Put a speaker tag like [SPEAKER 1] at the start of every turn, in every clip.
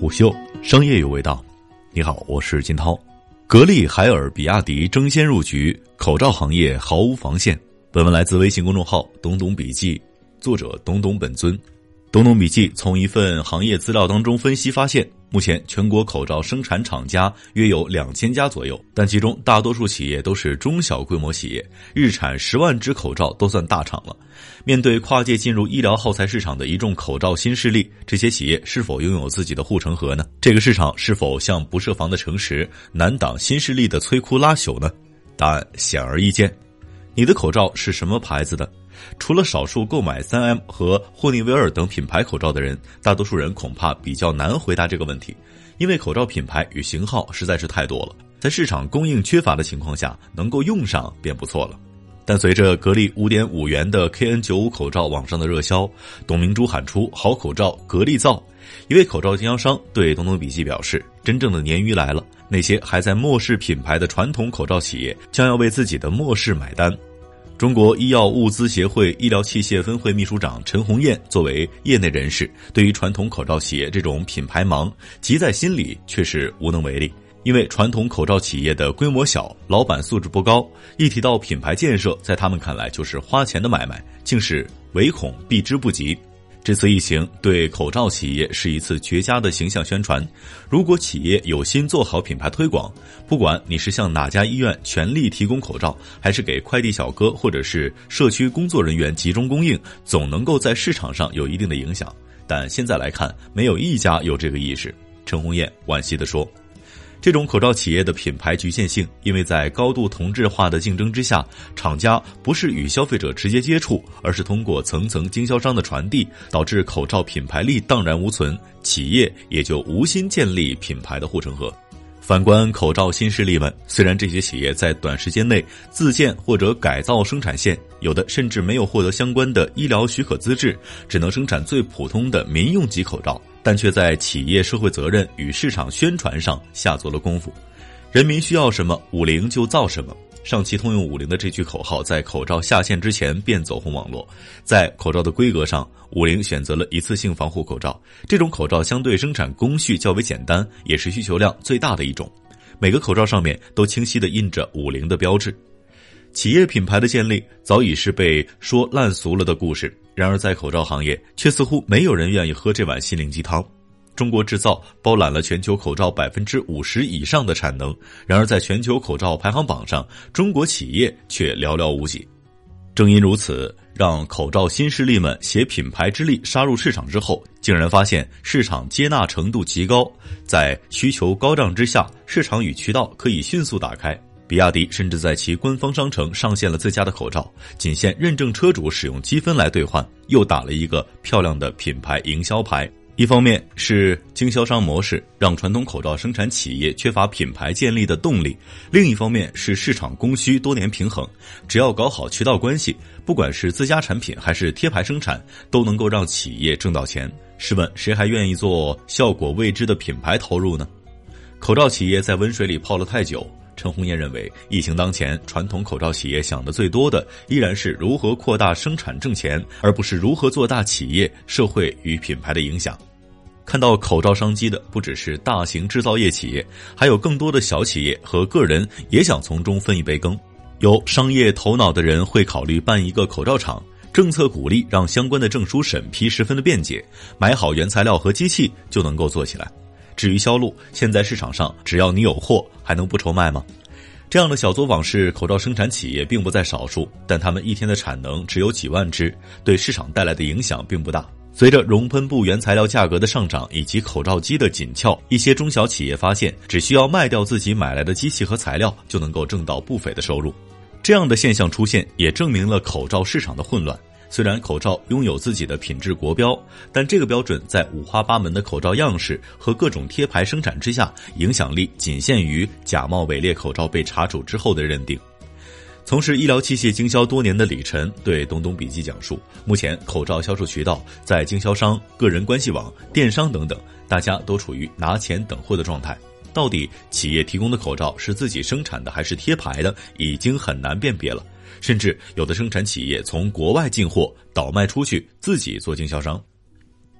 [SPEAKER 1] 虎嗅，商业有味道。你好，我是金涛。格力、海尔、比亚迪争先入局，口罩行业毫无防线。本文来自微信公众号“懂懂笔记”，作者懂懂本尊。东东笔记从一份行业资料当中分析发现。目前，全国口罩生产厂家约有两千家左右，但其中大多数企业都是中小规模企业，日产十万只口罩都算大厂了。面对跨界进入医疗耗材市场的一众口罩新势力，这些企业是否拥有自己的护城河呢？这个市场是否像不设防的城池，难挡新势力的摧枯拉朽呢？答案显而易见。你的口罩是什么牌子的？除了少数购买三 M 和霍尼韦尔等品牌口罩的人，大多数人恐怕比较难回答这个问题，因为口罩品牌与型号实在是太多了，在市场供应缺乏的情况下，能够用上便不错了。但随着格力五点五元的 KN95 口罩网上的热销，董明珠喊出“好口罩，格力造”。一位口罩经销商对东东笔记表示：“真正的鲶鱼来了，那些还在漠视品牌的传统口罩企业将要为自己的漠视买单。”中国医药物资协会医疗器械分会秘书长陈红艳作为业内人士，对于传统口罩企业这种品牌忙，急在心里却是无能为力。因为传统口罩企业的规模小，老板素质不高，一提到品牌建设，在他们看来就是花钱的买卖，竟是唯恐避之不及。这次疫情对口罩企业是一次绝佳的形象宣传。如果企业有心做好品牌推广，不管你是向哪家医院全力提供口罩，还是给快递小哥或者是社区工作人员集中供应，总能够在市场上有一定的影响。但现在来看，没有一家有这个意识。陈红艳惋惜地说。这种口罩企业的品牌局限性，因为在高度同质化的竞争之下，厂家不是与消费者直接接触，而是通过层层经销商的传递，导致口罩品牌力荡然无存，企业也就无心建立品牌的护城河。反观口罩新势力们，虽然这些企业在短时间内自建或者改造生产线，有的甚至没有获得相关的医疗许可资质，只能生产最普通的民用级口罩，但却在企业社会责任与市场宣传上下足了功夫。人民需要什么，五菱就造什么。上汽通用五菱的这句口号在口罩下线之前便走红网络。在口罩的规格上，五菱选择了一次性防护口罩。这种口罩相对生产工序较为简单，也是需求量最大的一种。每个口罩上面都清晰地印着五菱的标志。企业品牌的建立早已是被说烂俗了的故事。然而在口罩行业，却似乎没有人愿意喝这碗心灵鸡汤。中国制造包揽了全球口罩百分之五十以上的产能，然而在全球口罩排行榜上，中国企业却寥寥无几。正因如此，让口罩新势力们携品牌之力杀入市场之后，竟然发现市场接纳程度极高，在需求高涨之下，市场与渠道可以迅速打开。比亚迪甚至在其官方商城上线了自家的口罩，仅限认证车主使用积分来兑换，又打了一个漂亮的品牌营销牌。一方面是经销商模式让传统口罩生产企业缺乏品牌建立的动力，另一方面是市场供需多年平衡，只要搞好渠道关系，不管是自家产品还是贴牌生产，都能够让企业挣到钱。试问谁还愿意做效果未知的品牌投入呢？口罩企业在温水里泡了太久。陈红艳认为，疫情当前，传统口罩企业想的最多的依然是如何扩大生产挣钱，而不是如何做大企业、社会与品牌的影响。看到口罩商机的不只是大型制造业企业，还有更多的小企业和个人也想从中分一杯羹。有商业头脑的人会考虑办一个口罩厂，政策鼓励让相关的证书审批十分的便捷，买好原材料和机器就能够做起来。至于销路，现在市场上只要你有货，还能不愁卖吗？这样的小作坊式口罩生产企业并不在少数，但他们一天的产能只有几万只，对市场带来的影响并不大。随着熔喷布原材料价格的上涨以及口罩机的紧俏，一些中小企业发现，只需要卖掉自己买来的机器和材料，就能够挣到不菲的收入。这样的现象出现，也证明了口罩市场的混乱。虽然口罩拥有自己的品质国标，但这个标准在五花八门的口罩样式和各种贴牌生产之下，影响力仅限于假冒伪劣口罩被查处之后的认定。从事医疗器械经销多年的李晨对东东笔记讲述，目前口罩销售渠道在经销商、个人关系网、电商等等，大家都处于拿钱等货的状态。到底企业提供的口罩是自己生产的还是贴牌的，已经很难辨别了。甚至有的生产企业从国外进货倒卖出去，自己做经销商。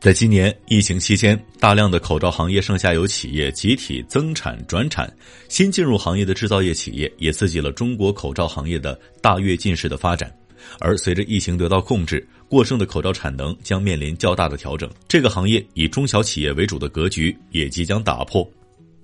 [SPEAKER 1] 在今年疫情期间，大量的口罩行业上下游企业集体增产转产，新进入行业的制造业企业也刺激了中国口罩行业的大跃进式的发展。而随着疫情得到控制，过剩的口罩产能将面临较大的调整。这个行业以中小企业为主的格局也即将打破。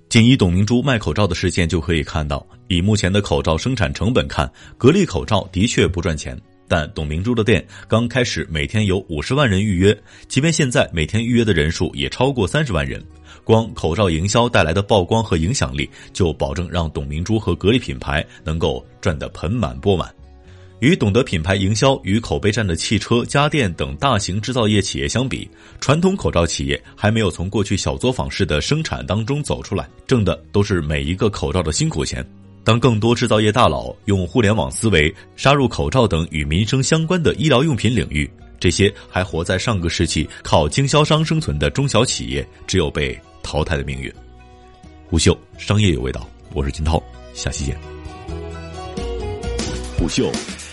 [SPEAKER 1] 仅以董明珠卖口罩的事件就可以看到，以目前的口罩生产成本看，格力口罩的确不赚钱。但董明珠的店刚开始每天有五十万人预约，即便现在每天预约的人数也超过三十万人，光口罩营销带来的曝光和影响力，就保证让董明珠和格力品牌能够赚得盆满钵满。与懂得品牌营销与口碑战的汽车、家电等大型制造业企业相比，传统口罩企业还没有从过去小作坊式的生产当中走出来，挣的都是每一个口罩的辛苦钱。当更多制造业大佬用互联网思维杀入口罩等与民生相关的医疗用品领域，这些还活在上个世纪靠经销商生存的中小企业，只有被淘汰的命运。虎嗅商业有味道，我是金涛，下期见。
[SPEAKER 2] 虎嗅